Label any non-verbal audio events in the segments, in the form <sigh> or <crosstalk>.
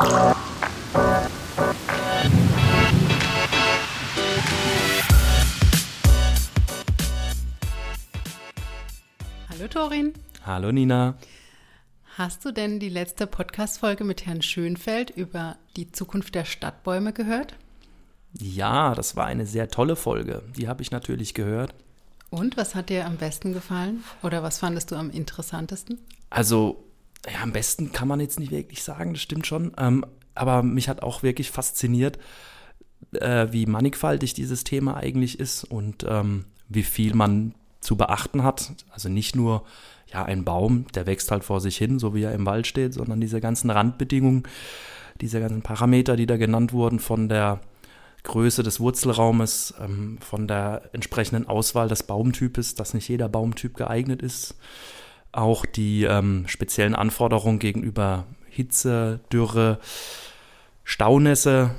Hallo Torin. Hallo Nina. Hast du denn die letzte Podcast-Folge mit Herrn Schönfeld über die Zukunft der Stadtbäume gehört? Ja, das war eine sehr tolle Folge. Die habe ich natürlich gehört. Und was hat dir am besten gefallen? Oder was fandest du am interessantesten? Also, ja, am besten kann man jetzt nicht wirklich sagen, das stimmt schon. Ähm, aber mich hat auch wirklich fasziniert, äh, wie mannigfaltig dieses Thema eigentlich ist und ähm, wie viel man zu beachten hat. Also nicht nur ja, ein Baum, der wächst halt vor sich hin, so wie er im Wald steht, sondern diese ganzen Randbedingungen, diese ganzen Parameter, die da genannt wurden von der Größe des Wurzelraumes, ähm, von der entsprechenden Auswahl des Baumtypes, dass nicht jeder Baumtyp geeignet ist. Auch die ähm, speziellen Anforderungen gegenüber Hitze, Dürre, Staunässe,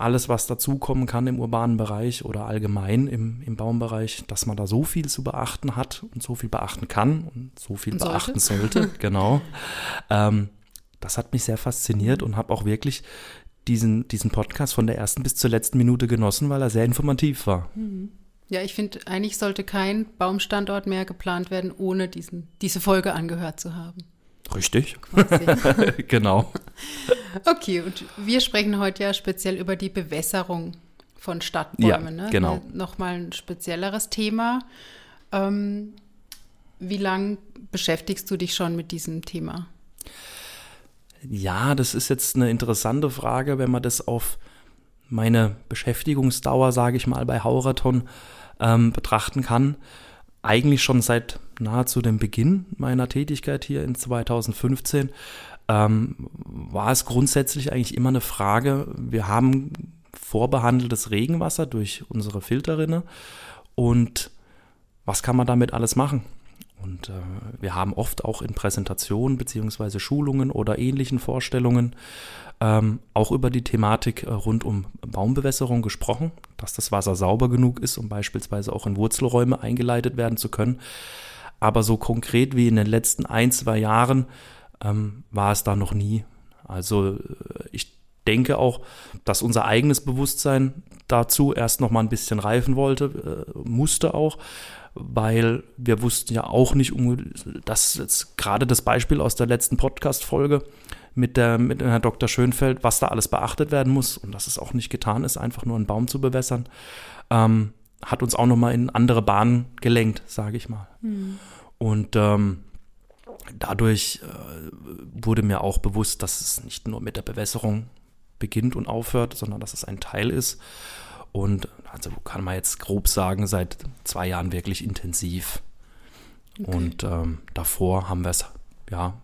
alles, was dazukommen kann im urbanen Bereich oder allgemein im, im Baumbereich, dass man da so viel zu beachten hat und so viel beachten kann und so viel sollte. beachten sollte. <laughs> genau. Ähm, das hat mich sehr fasziniert und habe auch wirklich diesen, diesen Podcast von der ersten bis zur letzten Minute genossen, weil er sehr informativ war. Mhm. Ja, ich finde, eigentlich sollte kein Baumstandort mehr geplant werden, ohne diesen, diese Folge angehört zu haben. Richtig. <laughs> genau. Okay, und wir sprechen heute ja speziell über die Bewässerung von Stadtbäumen. Ja, ne? genau. Nochmal ein spezielleres Thema. Ähm, wie lange beschäftigst du dich schon mit diesem Thema? Ja, das ist jetzt eine interessante Frage, wenn man das auf meine Beschäftigungsdauer, sage ich mal, bei Hauraton ähm, betrachten kann. Eigentlich schon seit nahezu dem Beginn meiner Tätigkeit hier in 2015 ähm, war es grundsätzlich eigentlich immer eine Frage, wir haben vorbehandeltes Regenwasser durch unsere Filterrinne und was kann man damit alles machen? Und äh, wir haben oft auch in Präsentationen beziehungsweise Schulungen oder ähnlichen Vorstellungen ähm, auch über die Thematik äh, rund um Baumbewässerung gesprochen, dass das Wasser sauber genug ist, um beispielsweise auch in Wurzelräume eingeleitet werden zu können. Aber so konkret wie in den letzten ein, zwei Jahren ähm, war es da noch nie. Also äh, ich denke auch, dass unser eigenes Bewusstsein dazu erst noch mal ein bisschen reifen wollte, äh, musste auch, weil wir wussten ja auch nicht, dass jetzt gerade das Beispiel aus der letzten Podcast-Folge mit der mit Herrn Dr. Schönfeld, was da alles beachtet werden muss und dass es auch nicht getan ist, einfach nur einen Baum zu bewässern, ähm, hat uns auch noch mal in andere Bahnen gelenkt, sage ich mal. Mhm. Und ähm, dadurch äh, wurde mir auch bewusst, dass es nicht nur mit der Bewässerung beginnt und aufhört, sondern dass es ein Teil ist. Und also kann man jetzt grob sagen, seit zwei Jahren wirklich intensiv. Okay. Und ähm, davor haben wir es ja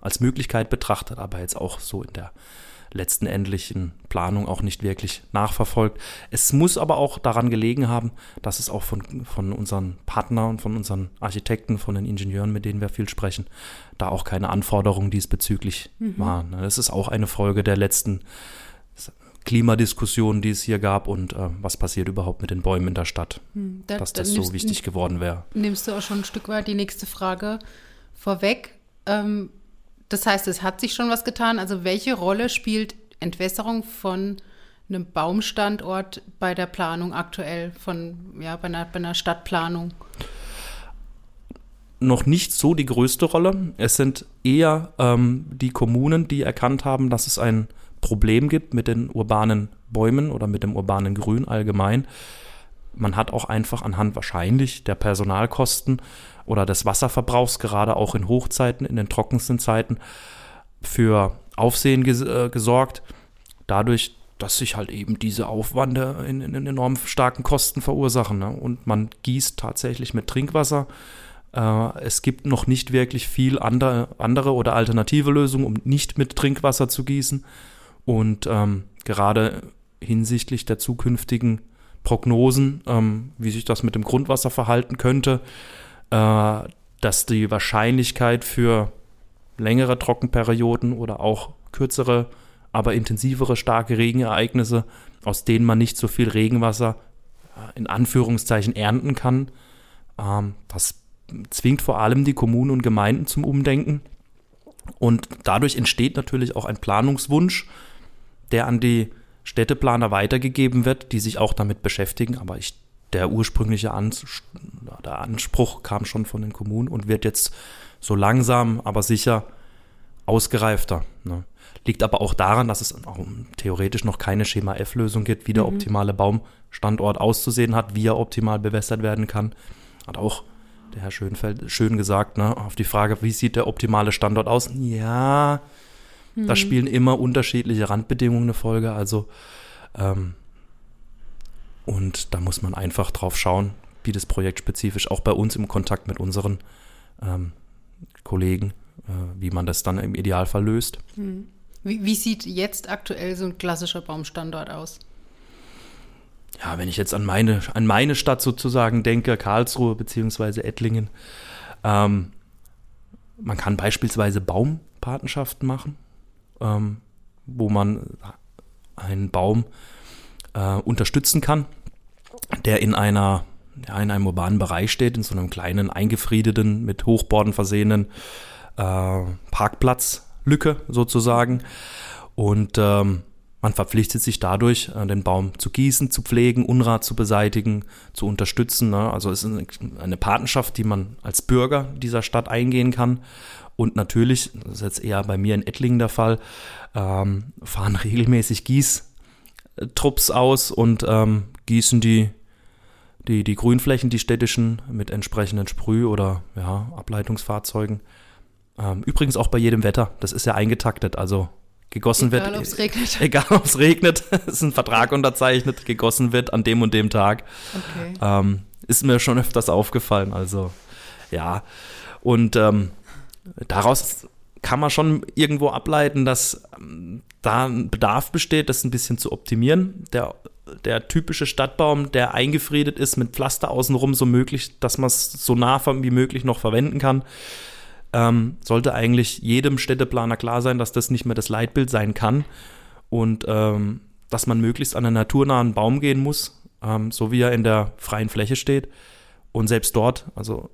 als Möglichkeit betrachtet, aber jetzt auch so in der letzten endlichen Planung auch nicht wirklich nachverfolgt. Es muss aber auch daran gelegen haben, dass es auch von, von unseren Partnern, von unseren Architekten, von den Ingenieuren, mit denen wir viel sprechen, da auch keine Anforderungen diesbezüglich mhm. waren. Das ist auch eine Folge der letzten Klimadiskussionen, die es hier gab und äh, was passiert überhaupt mit den Bäumen in der Stadt, hm, da, dass das so wichtig geworden wäre. Nimmst du auch schon ein Stück weit die nächste Frage vorweg. Ähm, das heißt, es hat sich schon was getan. Also welche Rolle spielt Entwässerung von einem Baumstandort bei der Planung aktuell, von, ja, bei einer, bei einer Stadtplanung? Noch nicht so die größte Rolle. Es sind eher ähm, die Kommunen, die erkannt haben, dass es ein Problem gibt mit den urbanen Bäumen oder mit dem urbanen Grün allgemein. Man hat auch einfach anhand wahrscheinlich der Personalkosten oder des Wasserverbrauchs, gerade auch in Hochzeiten, in den trockensten Zeiten, für Aufsehen ges äh, gesorgt. Dadurch, dass sich halt eben diese Aufwände in, in, in enorm starken Kosten verursachen. Ne? Und man gießt tatsächlich mit Trinkwasser. Äh, es gibt noch nicht wirklich viel andere, andere oder alternative Lösungen, um nicht mit Trinkwasser zu gießen. Und ähm, gerade hinsichtlich der zukünftigen Prognosen, ähm, wie sich das mit dem Grundwasser verhalten könnte, äh, dass die Wahrscheinlichkeit für längere Trockenperioden oder auch kürzere, aber intensivere starke Regenereignisse, aus denen man nicht so viel Regenwasser äh, in Anführungszeichen ernten kann, ähm, das zwingt vor allem die Kommunen und Gemeinden zum Umdenken. Und dadurch entsteht natürlich auch ein Planungswunsch, der an die Städteplaner weitergegeben wird, die sich auch damit beschäftigen. Aber ich, der ursprüngliche Ans der Anspruch kam schon von den Kommunen und wird jetzt so langsam, aber sicher ausgereifter. Ne? Liegt aber auch daran, dass es auch theoretisch noch keine Schema F-Lösung gibt, wie der mhm. optimale Baumstandort auszusehen hat, wie er optimal bewässert werden kann. Hat auch der Herr Schönfeld schön gesagt, ne, auf die Frage, wie sieht der optimale Standort aus? Ja, mhm. da spielen immer unterschiedliche Randbedingungen eine Folge. Also, ähm, und da muss man einfach drauf schauen, wie das Projekt spezifisch auch bei uns im Kontakt mit unseren ähm, Kollegen, äh, wie man das dann im Idealfall löst. Mhm. Wie, wie sieht jetzt aktuell so ein klassischer Baumstandort aus? ja, wenn ich jetzt an meine, an meine Stadt sozusagen denke, Karlsruhe bzw. Ettlingen, ähm, man kann beispielsweise Baumpatenschaften machen, ähm, wo man einen Baum äh, unterstützen kann, der in einer ja, in einem urbanen Bereich steht, in so einem kleinen eingefriedeten, mit Hochborden versehenen äh, Parkplatzlücke sozusagen. Und ähm, man verpflichtet sich dadurch, äh, den Baum zu gießen, zu pflegen, Unrat zu beseitigen, zu unterstützen. Ne? Also es ist eine Patenschaft, die man als Bürger dieser Stadt eingehen kann. Und natürlich, das ist jetzt eher bei mir in Ettlingen der Fall, ähm, fahren <laughs> regelmäßig Gießtrupps aus und ähm, gießen die, die, die Grünflächen, die städtischen, mit entsprechenden Sprüh- oder ja, Ableitungsfahrzeugen. Ähm, übrigens auch bei jedem Wetter. Das ist ja eingetaktet. Also gegossen egal, wird. Egal, ob <laughs> <laughs> es regnet. Egal, ob es regnet. ist ein Vertrag unterzeichnet, gegossen wird an dem und dem Tag. Okay. Ähm, ist mir schon öfters aufgefallen. Also, ja. Und ähm, daraus kann man schon irgendwo ableiten, dass ähm, da ein Bedarf besteht, das ein bisschen zu optimieren. Der, der typische Stadtbaum, der eingefriedet ist mit Pflaster außenrum, so möglich, dass man es so nah wie möglich noch verwenden kann ähm, sollte eigentlich jedem Städteplaner klar sein, dass das nicht mehr das Leitbild sein kann und ähm, dass man möglichst an einen naturnahen Baum gehen muss, ähm, so wie er in der freien Fläche steht. Und selbst dort, also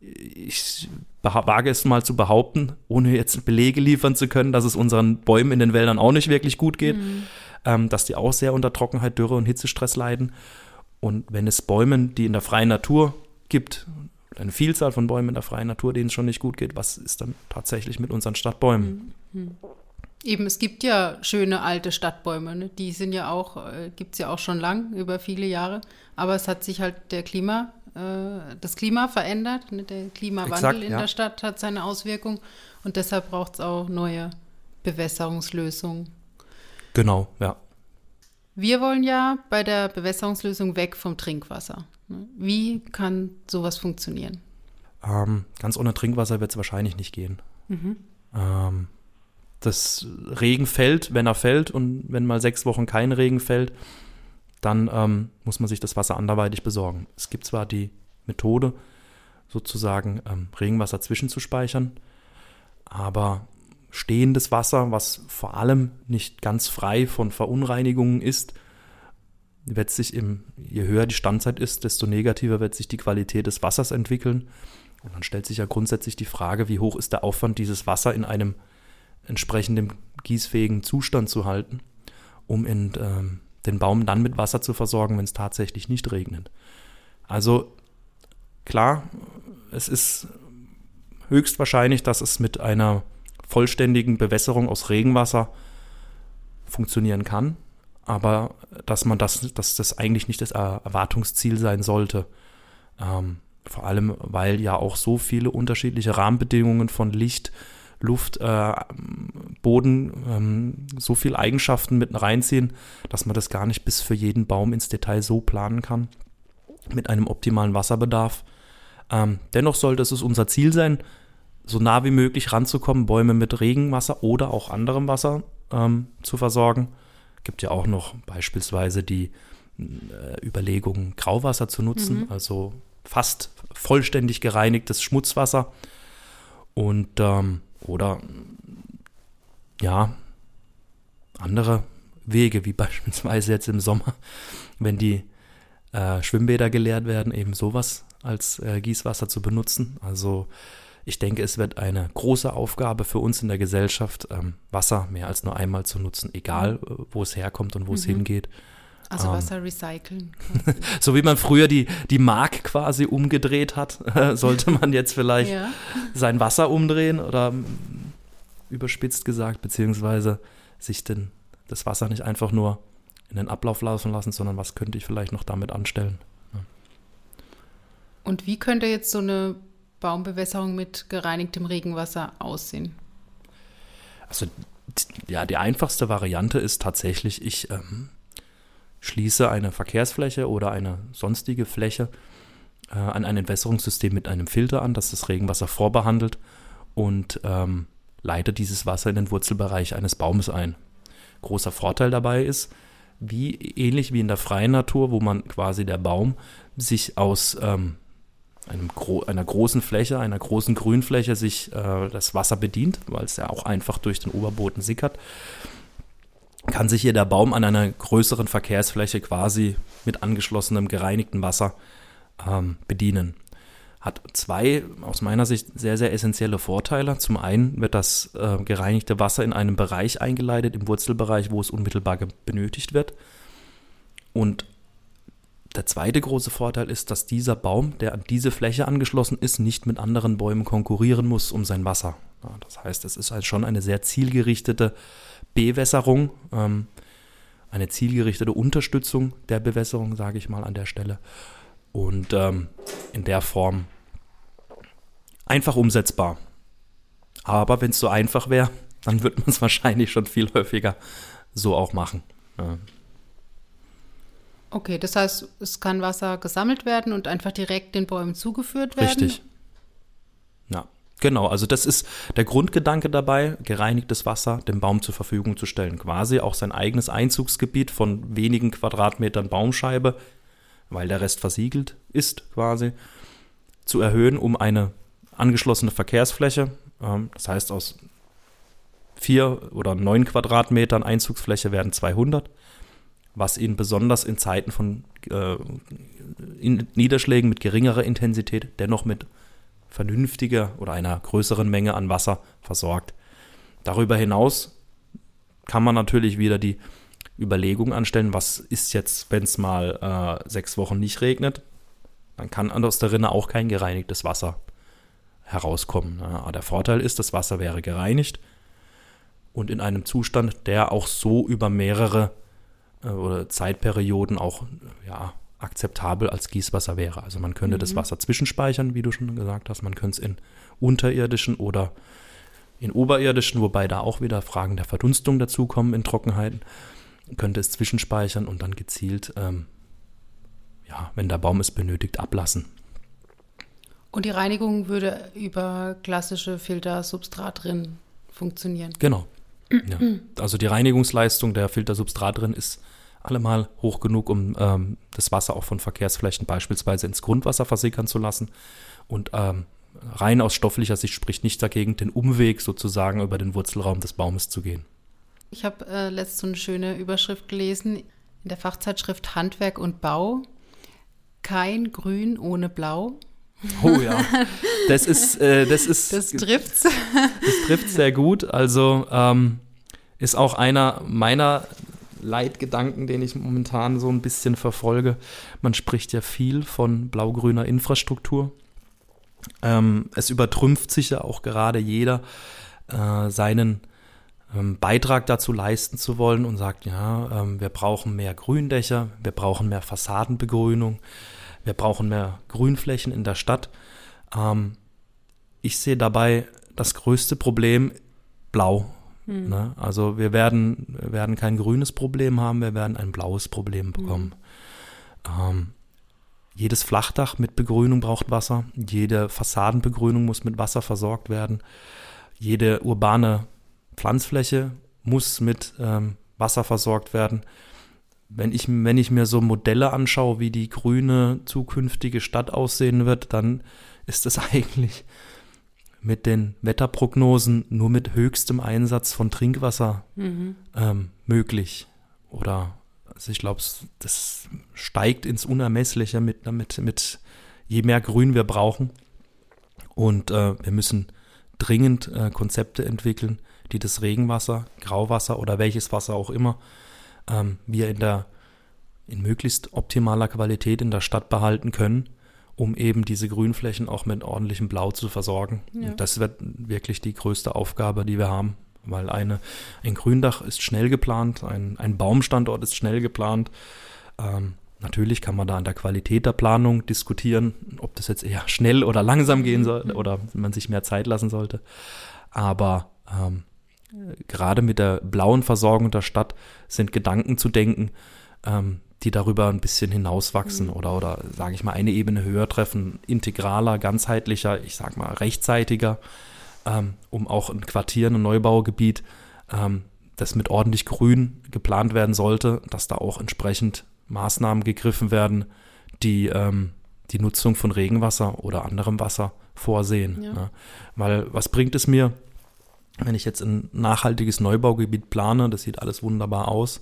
ich wage es mal zu behaupten, ohne jetzt Belege liefern zu können, dass es unseren Bäumen in den Wäldern auch nicht wirklich gut geht, mhm. ähm, dass die auch sehr unter Trockenheit, Dürre und Hitzestress leiden. Und wenn es Bäumen, die in der freien Natur gibt, eine Vielzahl von Bäumen in der freien Natur, denen es schon nicht gut geht. Was ist dann tatsächlich mit unseren Stadtbäumen? Mhm. Eben, es gibt ja schöne alte Stadtbäume, ne? die sind ja auch, äh, gibt es ja auch schon lang, über viele Jahre. Aber es hat sich halt der Klima, äh, das Klima verändert. Ne? Der Klimawandel Exakt, in ja. der Stadt hat seine Auswirkungen und deshalb braucht es auch neue Bewässerungslösungen. Genau, ja. Wir wollen ja bei der Bewässerungslösung weg vom Trinkwasser. Wie kann sowas funktionieren? Ähm, ganz ohne Trinkwasser wird es wahrscheinlich nicht gehen. Mhm. Ähm, das Regen fällt, wenn er fällt und wenn mal sechs Wochen kein Regen fällt, dann ähm, muss man sich das Wasser anderweitig besorgen. Es gibt zwar die Methode, sozusagen ähm, Regenwasser zwischenzuspeichern, aber stehendes Wasser, was vor allem nicht ganz frei von Verunreinigungen ist, wird sich im, je höher die Standzeit ist, desto negativer wird sich die Qualität des Wassers entwickeln. Und dann stellt sich ja grundsätzlich die Frage, wie hoch ist der Aufwand, dieses Wasser in einem entsprechenden gießfähigen Zustand zu halten, um in, ähm, den Baum dann mit Wasser zu versorgen, wenn es tatsächlich nicht regnet. Also klar, es ist höchstwahrscheinlich, dass es mit einer vollständigen Bewässerung aus Regenwasser funktionieren kann aber dass man das, dass das eigentlich nicht das Erwartungsziel sein sollte. Ähm, vor allem, weil ja auch so viele unterschiedliche Rahmenbedingungen von Licht, Luft, äh, Boden ähm, so viele Eigenschaften mit reinziehen, dass man das gar nicht bis für jeden Baum ins Detail so planen kann, mit einem optimalen Wasserbedarf. Ähm, dennoch sollte es unser Ziel sein, so nah wie möglich ranzukommen, Bäume mit Regenwasser oder auch anderem Wasser ähm, zu versorgen gibt ja auch noch beispielsweise die äh, Überlegung, Grauwasser zu nutzen, mhm. also fast vollständig gereinigtes Schmutzwasser. Und ähm, oder ja, andere Wege, wie <laughs> beispielsweise jetzt im Sommer, wenn die äh, Schwimmbäder geleert werden, eben sowas als äh, Gießwasser zu benutzen. Also ich denke, es wird eine große Aufgabe für uns in der Gesellschaft, ähm, Wasser mehr als nur einmal zu nutzen, egal äh, wo es herkommt und wo es mhm. hingeht. Also ähm, Wasser recyceln. <laughs> so wie man früher die, die Mark quasi umgedreht hat, <laughs> sollte man jetzt vielleicht ja. sein Wasser umdrehen oder ähm, überspitzt gesagt, beziehungsweise sich denn das Wasser nicht einfach nur in den Ablauf laufen lassen, sondern was könnte ich vielleicht noch damit anstellen. Und wie könnte jetzt so eine Baumbewässerung mit gereinigtem Regenwasser aussehen? Also ja, die einfachste Variante ist tatsächlich, ich ähm, schließe eine Verkehrsfläche oder eine sonstige Fläche äh, an ein Entwässerungssystem mit einem Filter an, das das Regenwasser vorbehandelt und ähm, leite dieses Wasser in den Wurzelbereich eines Baumes ein. Großer Vorteil dabei ist, wie ähnlich wie in der freien Natur, wo man quasi der Baum sich aus ähm, einem gro einer großen Fläche, einer großen Grünfläche sich äh, das Wasser bedient, weil es ja auch einfach durch den Oberboden sickert, kann sich hier der Baum an einer größeren Verkehrsfläche quasi mit angeschlossenem gereinigten Wasser ähm, bedienen. Hat zwei aus meiner Sicht sehr, sehr essentielle Vorteile. Zum einen wird das äh, gereinigte Wasser in einem Bereich eingeleitet, im Wurzelbereich, wo es unmittelbar benötigt wird. Und der zweite große Vorteil ist, dass dieser Baum, der an diese Fläche angeschlossen ist, nicht mit anderen Bäumen konkurrieren muss um sein Wasser. Das heißt, es ist halt schon eine sehr zielgerichtete Bewässerung, ähm, eine zielgerichtete Unterstützung der Bewässerung, sage ich mal an der Stelle. Und ähm, in der Form einfach umsetzbar. Aber wenn es so einfach wäre, <laughs> dann würde man es wahrscheinlich schon viel häufiger so auch machen. Ja. Okay, das heißt, es kann Wasser gesammelt werden und einfach direkt den Bäumen zugeführt werden? Richtig. Ja, genau. Also das ist der Grundgedanke dabei, gereinigtes Wasser dem Baum zur Verfügung zu stellen. Quasi auch sein eigenes Einzugsgebiet von wenigen Quadratmetern Baumscheibe, weil der Rest versiegelt ist quasi, zu erhöhen, um eine angeschlossene Verkehrsfläche, ähm, das heißt aus vier oder neun Quadratmetern Einzugsfläche werden 200 was ihn besonders in Zeiten von äh, in Niederschlägen mit geringerer Intensität dennoch mit vernünftiger oder einer größeren Menge an Wasser versorgt. Darüber hinaus kann man natürlich wieder die Überlegung anstellen, was ist jetzt, wenn es mal äh, sechs Wochen nicht regnet, dann kann aus der Rinne auch kein gereinigtes Wasser herauskommen. Ja, der Vorteil ist, das Wasser wäre gereinigt und in einem Zustand, der auch so über mehrere oder Zeitperioden auch ja, akzeptabel als Gießwasser wäre. Also man könnte mhm. das Wasser zwischenspeichern, wie du schon gesagt hast. Man könnte es in unterirdischen oder in oberirdischen, wobei da auch wieder Fragen der Verdunstung dazukommen in Trockenheiten, könnte es zwischenspeichern und dann gezielt, ähm, ja, wenn der Baum es benötigt, ablassen. Und die Reinigung würde über klassische Filtersubstrat drin funktionieren. Genau. <clears throat> Ja. Also die Reinigungsleistung der Filtersubstrat drin ist allemal hoch genug, um ähm, das Wasser auch von Verkehrsflächen beispielsweise ins Grundwasser versickern zu lassen. Und ähm, rein aus stofflicher Sicht spricht nicht dagegen, den Umweg sozusagen über den Wurzelraum des Baumes zu gehen. Ich habe äh, letztens so eine schöne Überschrift gelesen in der Fachzeitschrift Handwerk und Bau. Kein Grün ohne Blau. Oh ja, das ist, äh, das ist. <laughs> Das trifft's. Das trifft sehr gut. Also ähm, ist auch einer meiner Leitgedanken, den ich momentan so ein bisschen verfolge. Man spricht ja viel von blau-grüner Infrastruktur. Ähm, es übertrümpft sich ja auch gerade jeder, äh, seinen ähm, Beitrag dazu leisten zu wollen und sagt, ja, ähm, wir brauchen mehr Gründächer, wir brauchen mehr Fassadenbegrünung, wir brauchen mehr Grünflächen in der Stadt. Ähm, ich sehe dabei das größte Problem blau. Hm. Ne? Also wir werden, wir werden kein grünes Problem haben, wir werden ein blaues Problem bekommen. Hm. Ähm, jedes Flachdach mit Begrünung braucht Wasser, jede Fassadenbegrünung muss mit Wasser versorgt werden, jede urbane Pflanzfläche muss mit ähm, Wasser versorgt werden wenn ich, wenn ich mir so Modelle anschaue, wie die grüne zukünftige Stadt aussehen wird, dann ist das <laughs> eigentlich mit den Wetterprognosen nur mit höchstem Einsatz von Trinkwasser mhm. ähm, möglich. Oder also ich glaube, das steigt ins Unermessliche mit, mit, mit je mehr Grün wir brauchen. Und äh, wir müssen dringend äh, Konzepte entwickeln, die das Regenwasser, Grauwasser oder welches Wasser auch immer ähm, wir in der in möglichst optimaler Qualität in der Stadt behalten können, um eben diese Grünflächen auch mit ordentlichem Blau zu versorgen. Ja. Und das wird wirklich die größte Aufgabe, die wir haben, weil eine, ein Gründach ist schnell geplant, ein, ein Baumstandort ist schnell geplant. Ähm, natürlich kann man da an der Qualität der Planung diskutieren, ob das jetzt eher schnell oder langsam gehen soll mhm. oder man sich mehr Zeit lassen sollte. Aber ähm, gerade mit der blauen Versorgung der Stadt sind Gedanken zu denken, ähm, die darüber ein bisschen hinauswachsen mhm. oder, oder sage ich mal, eine Ebene höher treffen, integraler, ganzheitlicher, ich sage mal, rechtzeitiger, ähm, um auch ein Quartier, ein Neubaugebiet, ähm, das mit ordentlich Grün geplant werden sollte, dass da auch entsprechend Maßnahmen gegriffen werden, die ähm, die Nutzung von Regenwasser oder anderem Wasser vorsehen. Ja. Ne? Weil was bringt es mir, wenn ich jetzt ein nachhaltiges Neubaugebiet plane, das sieht alles wunderbar aus.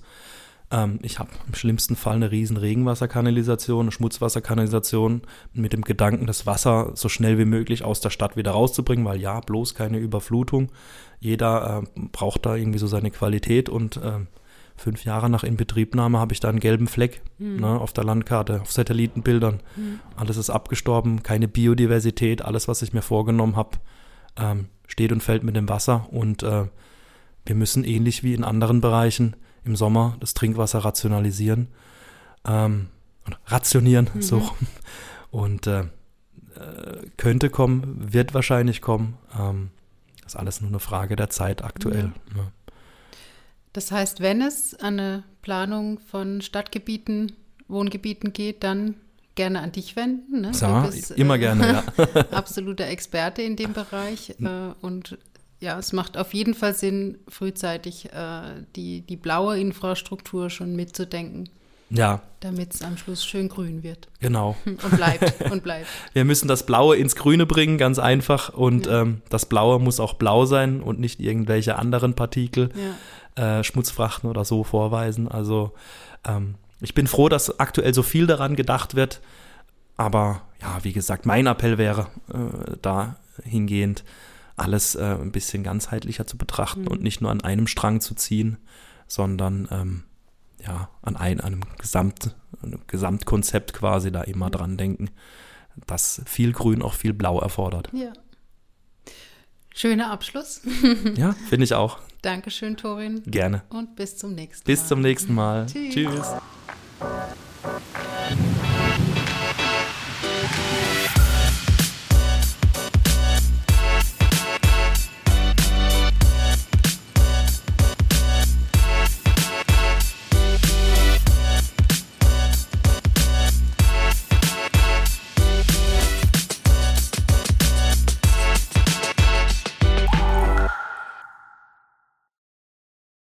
Ähm, ich habe im schlimmsten Fall eine riesen Regenwasserkanalisation, eine Schmutzwasserkanalisation mit dem Gedanken, das Wasser so schnell wie möglich aus der Stadt wieder rauszubringen, weil ja, bloß keine Überflutung. Jeder äh, braucht da irgendwie so seine Qualität und äh, fünf Jahre nach Inbetriebnahme habe ich da einen gelben Fleck mhm. ne, auf der Landkarte, auf Satellitenbildern. Mhm. Alles ist abgestorben, keine Biodiversität, alles, was ich mir vorgenommen habe, ähm, steht und fällt mit dem Wasser. Und äh, wir müssen ähnlich wie in anderen Bereichen im Sommer das Trinkwasser rationalisieren, ähm, rationieren, mhm. so. Und äh, äh, könnte kommen, wird wahrscheinlich kommen. Ähm, ist alles nur eine Frage der Zeit aktuell. Ja. Ne? Das heißt, wenn es an eine Planung von Stadtgebieten, Wohngebieten geht, dann gerne an dich wenden. Ne? Ja, bist, immer äh, gerne, ja. <laughs> absoluter Experte in dem Bereich. Äh, und ja, es macht auf jeden Fall Sinn, frühzeitig äh, die, die blaue Infrastruktur schon mitzudenken. Ja. Damit es am Schluss schön grün wird. Genau. <laughs> Und bleibt <laughs> und bleibt. Wir müssen das Blaue ins Grüne bringen, ganz einfach. Und ja. ähm, das Blaue muss auch blau sein und nicht irgendwelche anderen Partikel, ja. äh, Schmutzfrachten oder so vorweisen. Also ähm, ich bin froh, dass aktuell so viel daran gedacht wird. Aber ja, wie gesagt, mein Appell wäre äh, dahingehend, alles äh, ein bisschen ganzheitlicher zu betrachten mhm. und nicht nur an einem Strang zu ziehen, sondern ähm, ja, an ein, einem Gesamt, einem Gesamtkonzept quasi da immer dran denken, dass viel Grün auch viel Blau erfordert. Ja. Schöner Abschluss. <laughs> ja, finde ich auch. Dankeschön, Torin. Gerne. Und bis zum nächsten Mal. Bis zum nächsten Mal. Tschüss. Tschüss.